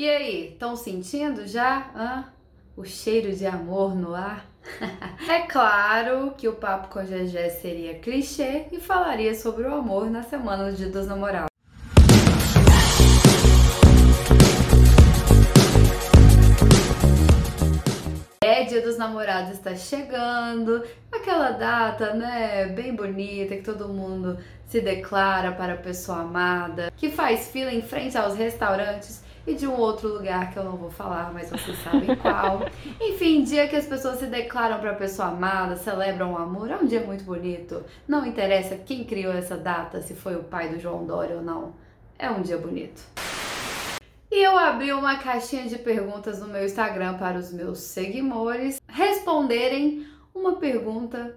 E aí, estão sentindo já Hã? o cheiro de amor no ar? é claro que o papo com a GG seria clichê e falaria sobre o amor na semana do Dia dos Namorados. É, Dia dos Namorados está chegando, aquela data, né, bem bonita, que todo mundo se declara para a pessoa amada, que faz fila em frente aos restaurantes e de um outro lugar que eu não vou falar, mas vocês sabem qual. Enfim, dia que as pessoas se declaram para a pessoa amada, celebram o amor, é um dia muito bonito. Não interessa quem criou essa data, se foi o pai do João Dória ou não. É um dia bonito. E eu abri uma caixinha de perguntas no meu Instagram para os meus seguidores responderem uma pergunta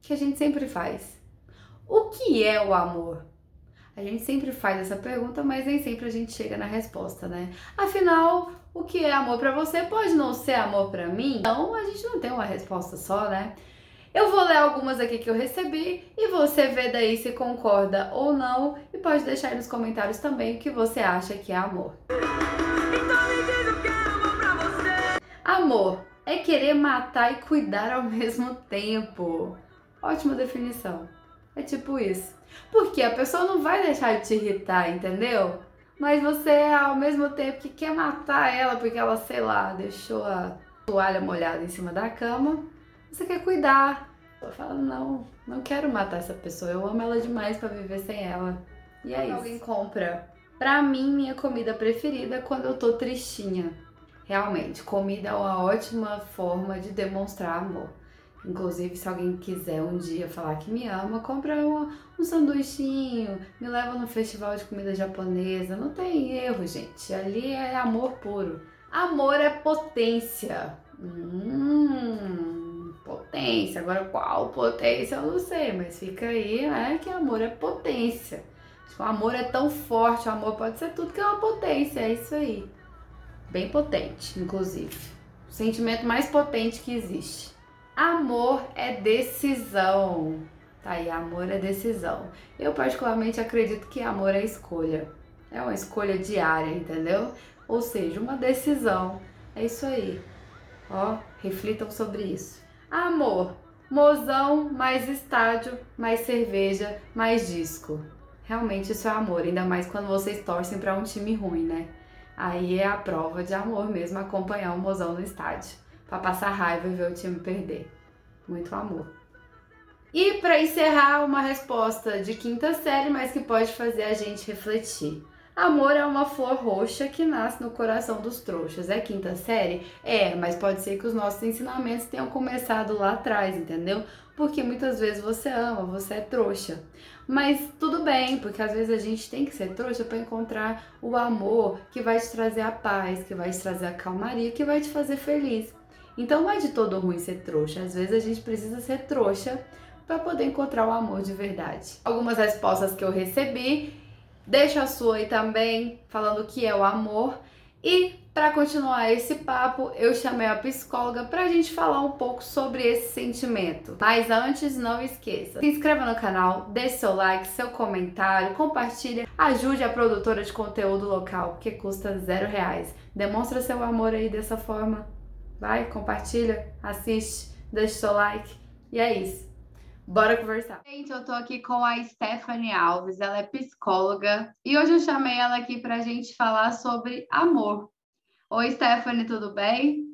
que a gente sempre faz. O que é o amor? A gente sempre faz essa pergunta, mas nem sempre a gente chega na resposta, né? Afinal, o que é amor para você pode não ser amor para mim. Então, a gente não tem uma resposta só, né? Eu vou ler algumas aqui que eu recebi e você vê daí se concorda ou não e pode deixar aí nos comentários também o que você acha que é amor. Então me diz o que é amor pra você. Amor é querer matar e cuidar ao mesmo tempo. Ótima definição. É tipo isso. Porque a pessoa não vai deixar de te irritar, entendeu? Mas você, ao mesmo tempo que quer matar ela porque ela, sei lá, deixou a toalha molhada em cima da cama, você quer cuidar. Eu falo, não, não quero matar essa pessoa, eu amo ela demais para viver sem ela. E é isso. Alguém compra. Pra mim, minha comida preferida é quando eu tô tristinha. Realmente, comida é uma ótima forma de demonstrar amor. Inclusive, se alguém quiser um dia falar que me ama, compra um, um sanduichinho, me leva no festival de comida japonesa. Não tem erro, gente. Ali é amor puro. Amor é potência. Hum, potência. Agora, qual potência eu não sei, mas fica aí, né? Que amor é potência. O amor é tão forte, o amor pode ser tudo que é uma potência, é isso aí. Bem potente, inclusive. O sentimento mais potente que existe. Amor é decisão. Tá aí, amor é decisão. Eu particularmente acredito que amor é escolha. É uma escolha diária, entendeu? Ou seja, uma decisão. É isso aí. Ó, reflitam sobre isso. Amor, mozão, mais estádio, mais cerveja, mais disco. Realmente isso é amor, ainda mais quando vocês torcem para um time ruim, né? Aí é a prova de amor mesmo acompanhar o mozão no estádio para passar raiva e ver o time perder. Muito amor. E para encerrar, uma resposta de quinta série, mas que pode fazer a gente refletir. Amor é uma flor roxa que nasce no coração dos trouxas. É quinta série? É, mas pode ser que os nossos ensinamentos tenham começado lá atrás, entendeu? Porque muitas vezes você ama, você é trouxa. Mas tudo bem, porque às vezes a gente tem que ser trouxa para encontrar o amor que vai te trazer a paz, que vai te trazer a calmaria, que vai te fazer feliz. Então não é de todo ruim ser trouxa, às vezes a gente precisa ser trouxa para poder encontrar o amor de verdade. Algumas respostas que eu recebi, deixa a sua aí também, falando o que é o amor. E para continuar esse papo, eu chamei a psicóloga para a gente falar um pouco sobre esse sentimento. Mas antes, não esqueça, se inscreva no canal, deixe seu like, seu comentário, compartilhe, ajude a produtora de conteúdo local, que custa zero reais. Demonstra seu amor aí dessa forma. Vai, compartilha, assiste, deixa seu like. E é isso. Bora conversar. Gente, eu tô aqui com a Stephanie Alves, ela é psicóloga e hoje eu chamei ela aqui pra gente falar sobre amor. Oi, Stephanie, tudo bem?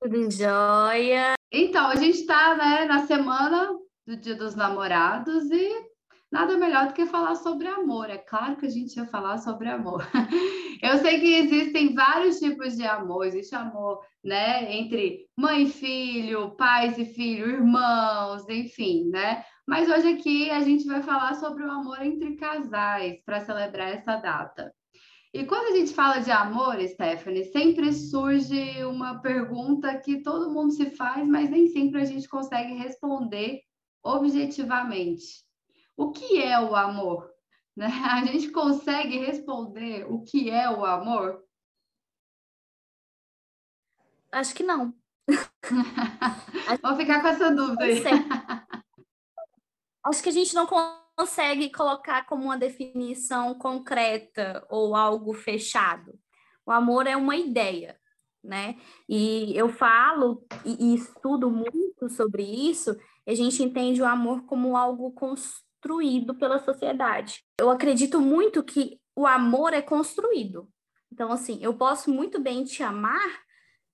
Tudo jóia. Então, a gente tá, né, na semana do Dia dos Namorados e nada melhor do que falar sobre amor. É claro que a gente ia falar sobre amor. Eu sei que existem vários tipos de amor. Existe amor, né, entre mãe e filho, pais e filho, irmãos, enfim, né? Mas hoje aqui a gente vai falar sobre o amor entre casais para celebrar essa data. E quando a gente fala de amor, Stephanie, sempre surge uma pergunta que todo mundo se faz, mas nem sempre a gente consegue responder objetivamente. O que é o amor? Né? A gente consegue responder o que é o amor? Acho que não. Vou ficar com essa dúvida aí. Acho que a gente não consegue colocar como uma definição concreta ou algo fechado. O amor é uma ideia, né? E eu falo e, e estudo muito sobre isso, a gente entende o amor como algo construído pela sociedade. Eu acredito muito que o amor é construído. Então, assim, eu posso muito bem te amar,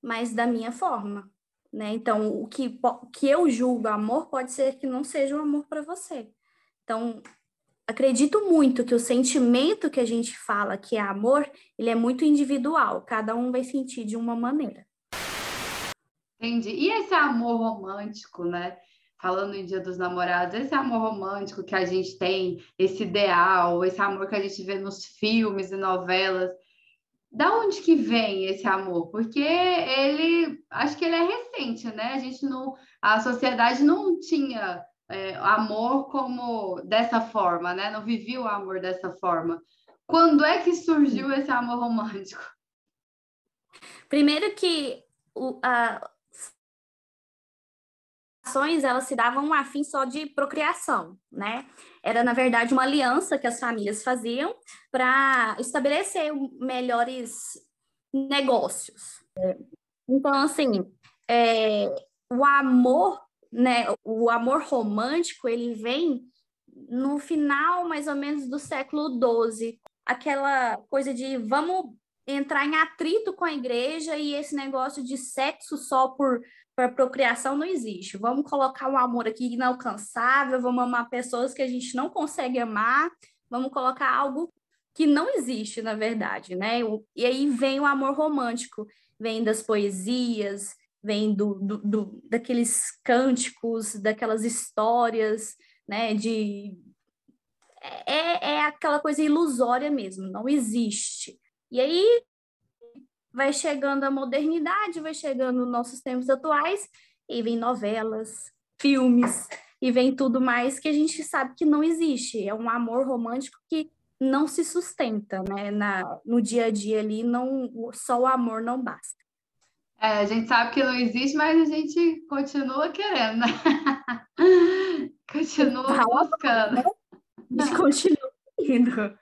mas da minha forma, né? Então, o que, que eu julgo amor pode ser que não seja um amor para você. Então, acredito muito que o sentimento que a gente fala que é amor, ele é muito individual, cada um vai sentir de uma maneira. Entendi. E esse amor romântico, né? Falando em Dia dos Namorados, esse amor romântico que a gente tem, esse ideal, esse amor que a gente vê nos filmes e novelas, da onde que vem esse amor? Porque ele, acho que ele é recente, né? A gente não, a sociedade não tinha é, amor como dessa forma, né? Não vivia o amor dessa forma. Quando é que surgiu esse amor romântico? Primeiro que o, a, ações elas se davam a fim só de procriação, né? Era na verdade uma aliança que as famílias faziam para estabelecer melhores negócios. Então assim, é, o amor né, o amor romântico, ele vem no final, mais ou menos, do século XII. Aquela coisa de vamos entrar em atrito com a igreja e esse negócio de sexo só por, por procriação não existe. Vamos colocar um amor aqui inalcançável, vamos amar pessoas que a gente não consegue amar, vamos colocar algo que não existe, na verdade, né? E aí vem o amor romântico, vem das poesias, vem do, do, do, daqueles cânticos, daquelas histórias, né, de... É, é aquela coisa ilusória mesmo, não existe. E aí vai chegando a modernidade, vai chegando nossos tempos atuais, e vem novelas, filmes, e vem tudo mais que a gente sabe que não existe. É um amor romântico que não se sustenta, né? Na, no dia a dia ali, não, só o amor não basta. É, a gente sabe que não existe, mas a gente continua querendo, né? continua buscando. Né? A gente continua indo.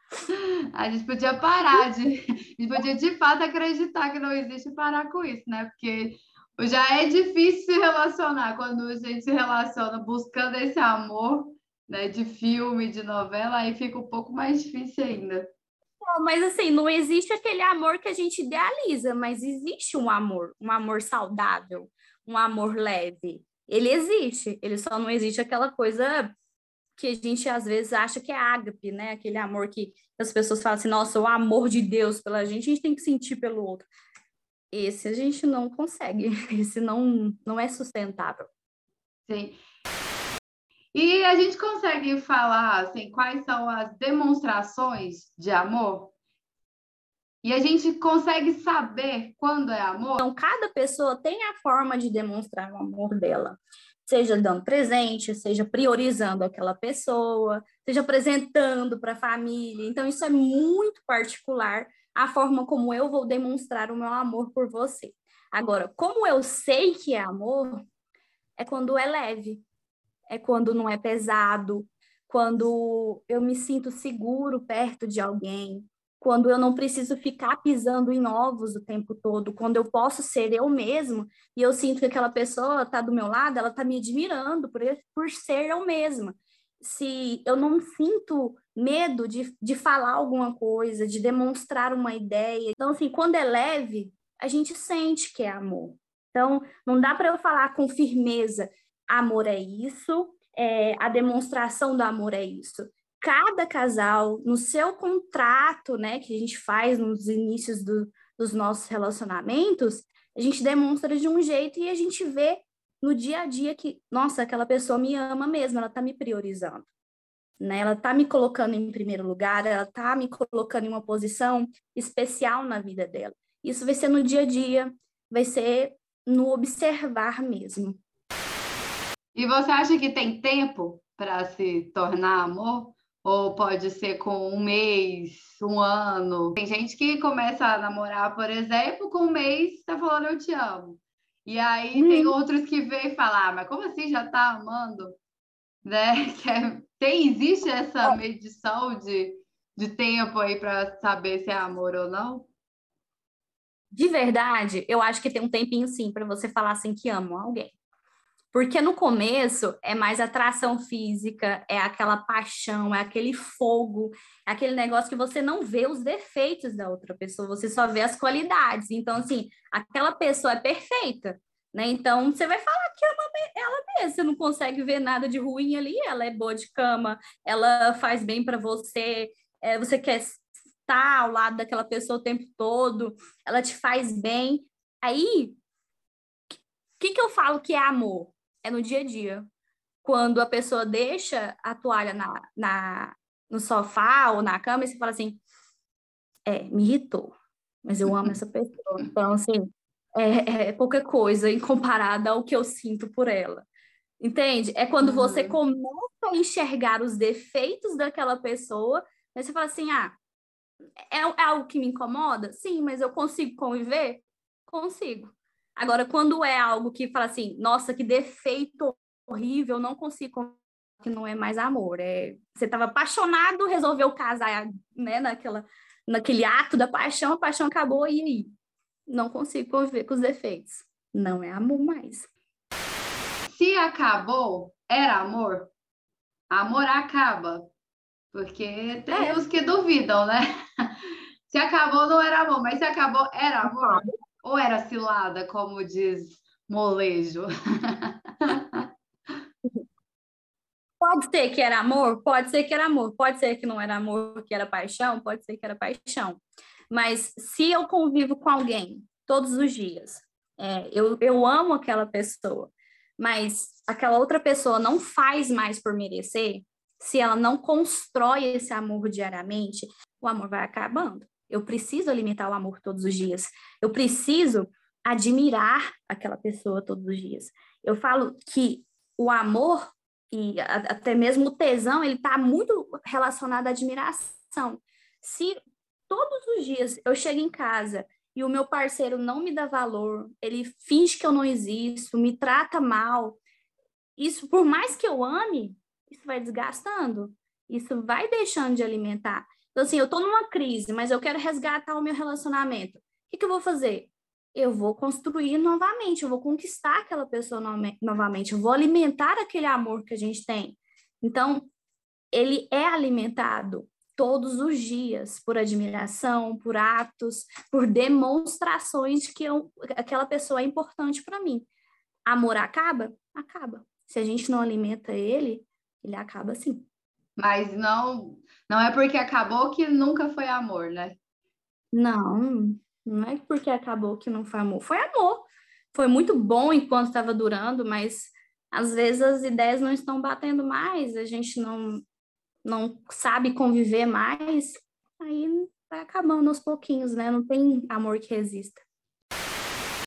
A gente podia parar de. Gente podia de fato acreditar que não existe e parar com isso, né? Porque já é difícil se relacionar quando a gente se relaciona buscando esse amor, né? De filme, de novela, aí fica um pouco mais difícil ainda mas assim, não existe aquele amor que a gente idealiza, mas existe um amor, um amor saudável, um amor leve. Ele existe, ele só não existe aquela coisa que a gente às vezes acha que é ágape, né? Aquele amor que as pessoas falam assim, nossa, o amor de Deus pela gente, a gente tem que sentir pelo outro. Esse a gente não consegue, esse não, não é sustentável. Sim. E a gente consegue falar assim, quais são as demonstrações de amor? E a gente consegue saber quando é amor? Então, cada pessoa tem a forma de demonstrar o amor dela. Seja dando presente, seja priorizando aquela pessoa, seja apresentando para a família. Então, isso é muito particular, a forma como eu vou demonstrar o meu amor por você. Agora, como eu sei que é amor, é quando é leve, é quando não é pesado, quando eu me sinto seguro perto de alguém, quando eu não preciso ficar pisando em ovos o tempo todo, quando eu posso ser eu mesmo e eu sinto que aquela pessoa está do meu lado, ela está me admirando por, por ser eu mesma. Se eu não sinto medo de, de falar alguma coisa, de demonstrar uma ideia. Então, assim, quando é leve, a gente sente que é amor. Então, não dá para eu falar com firmeza, amor é isso, é, a demonstração do amor é isso. Cada casal, no seu contrato, né, que a gente faz nos inícios do, dos nossos relacionamentos, a gente demonstra de um jeito e a gente vê no dia a dia que, nossa, aquela pessoa me ama mesmo, ela está me priorizando. Né? Ela está me colocando em primeiro lugar, ela está me colocando em uma posição especial na vida dela. Isso vai ser no dia a dia, vai ser no observar mesmo. E você acha que tem tempo para se tornar amor? Ou pode ser com um mês, um ano? Tem gente que começa a namorar, por exemplo, com um mês tá falando eu te amo. E aí hum. tem outros que vêm falar, ah, mas como assim já tá amando? Né? É, tem, existe essa medição de, de tempo aí para saber se é amor ou não? de verdade, eu acho que tem um tempinho sim para você falar assim que ama alguém. Porque no começo é mais atração física, é aquela paixão, é aquele fogo, é aquele negócio que você não vê os defeitos da outra pessoa, você só vê as qualidades. Então, assim, aquela pessoa é perfeita, né? Então, você vai falar que ama ela mesma, você não consegue ver nada de ruim ali, ela é boa de cama, ela faz bem para você, é, você quer estar ao lado daquela pessoa o tempo todo, ela te faz bem. Aí, o que, que eu falo que é amor? É no dia a dia. Quando a pessoa deixa a toalha na, na, no sofá ou na cama e você fala assim, é, me irritou, mas eu amo essa pessoa. Então, assim, é, é pouca coisa em comparada ao que eu sinto por ela. Entende? É quando uhum. você começa a enxergar os defeitos daquela pessoa, mas você fala assim, ah, é, é algo que me incomoda? Sim, mas eu consigo conviver? Consigo. Agora, quando é algo que fala assim, nossa, que defeito horrível, não consigo que não é mais amor. É, você estava apaixonado, resolveu casar, né, naquela, naquele ato da paixão, a paixão acabou e aí? Não consigo conviver com os defeitos. Não é amor mais. Se acabou, era amor? Amor acaba. Porque tem é. os que duvidam, né? Se acabou, não era amor, mas se acabou, era amor? Ou era cilada, como diz molejo? Pode ser que era amor, pode ser que era amor, pode ser que não era amor, que era paixão, pode ser que era paixão. Mas se eu convivo com alguém todos os dias, é, eu, eu amo aquela pessoa, mas aquela outra pessoa não faz mais por merecer, se ela não constrói esse amor diariamente, o amor vai acabando. Eu preciso alimentar o amor todos os dias. Eu preciso admirar aquela pessoa todos os dias. Eu falo que o amor e até mesmo o tesão, ele está muito relacionado à admiração. Se todos os dias eu chego em casa e o meu parceiro não me dá valor, ele finge que eu não existo, me trata mal, isso, por mais que eu ame, isso vai desgastando, isso vai deixando de alimentar. Então, assim, eu estou numa crise, mas eu quero resgatar o meu relacionamento. O que, que eu vou fazer? Eu vou construir novamente, eu vou conquistar aquela pessoa no novamente, eu vou alimentar aquele amor que a gente tem. Então, ele é alimentado todos os dias por admiração, por atos, por demonstrações que eu, aquela pessoa é importante para mim. Amor acaba? Acaba. Se a gente não alimenta ele, ele acaba assim. Mas não, não é porque acabou que nunca foi amor, né? Não, não é porque acabou que não foi amor. Foi amor. Foi muito bom enquanto estava durando, mas às vezes as ideias não estão batendo mais, a gente não, não sabe conviver mais, aí vai acabando aos pouquinhos, né? Não tem amor que resista.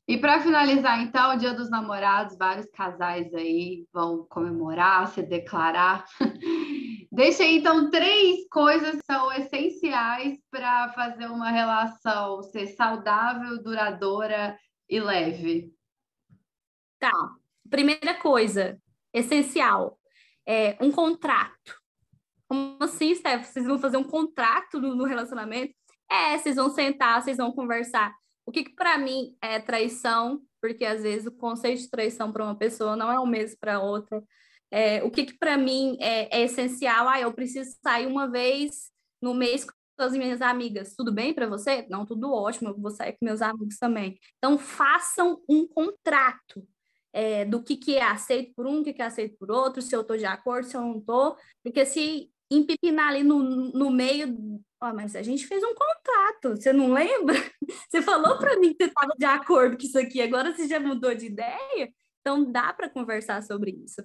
E para finalizar, então, o Dia dos Namorados, vários casais aí vão comemorar, se declarar. Deixa aí, então, três coisas que são essenciais para fazer uma relação ser saudável, duradoura e leve. Tá. Primeira coisa, essencial, é um contrato. Como assim, Steph? Vocês vão fazer um contrato no, no relacionamento? É, vocês vão sentar, vocês vão conversar o que, que para mim é traição, porque às vezes o conceito de traição para uma pessoa não é o mesmo para outra. É, o que, que para mim é, é, essencial? Ah, eu preciso sair uma vez no mês com as minhas amigas. Tudo bem para você? Não, tudo ótimo, eu vou sair com meus amigos também. Então, façam um contrato é, do que, que é aceito por um, o que, que é aceito por outro, se eu estou de acordo, se eu não estou. Porque se empipinar ali no, no meio Ó, mas a gente fez um contrato, você não lembra? Você falou para mim que você estava de acordo com isso aqui, agora você já mudou de ideia? Então dá para conversar sobre isso.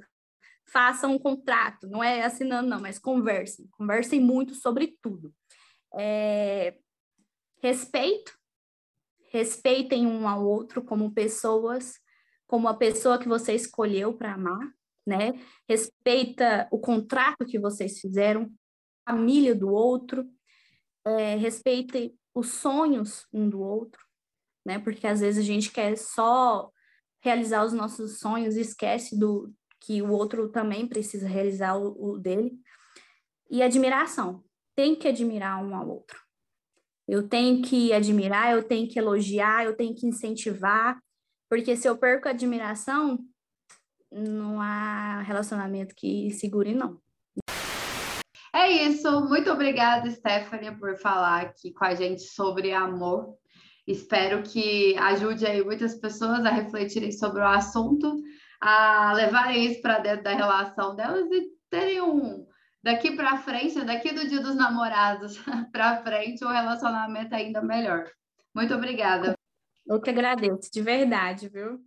Façam um contrato, não é assinando, não, mas conversem. Conversem muito sobre tudo. É... Respeito, respeitem um ao outro como pessoas, como a pessoa que você escolheu para amar, né? Respeita o contrato que vocês fizeram, família do outro, é, respeite os sonhos um do outro, né? Porque às vezes a gente quer só realizar os nossos sonhos e esquece do que o outro também precisa realizar o, o dele. E admiração. Tem que admirar um ao outro. Eu tenho que admirar, eu tenho que elogiar, eu tenho que incentivar, porque se eu perco a admiração, não há relacionamento que segure, não. É isso. Muito obrigada, Stephanie, por falar aqui com a gente sobre amor. Espero que ajude aí muitas pessoas a refletirem sobre o assunto, a levarem isso para dentro da relação delas e terem um daqui para frente, daqui do Dia dos Namorados para frente, um relacionamento ainda melhor. Muito obrigada. Eu que agradeço, de verdade, viu?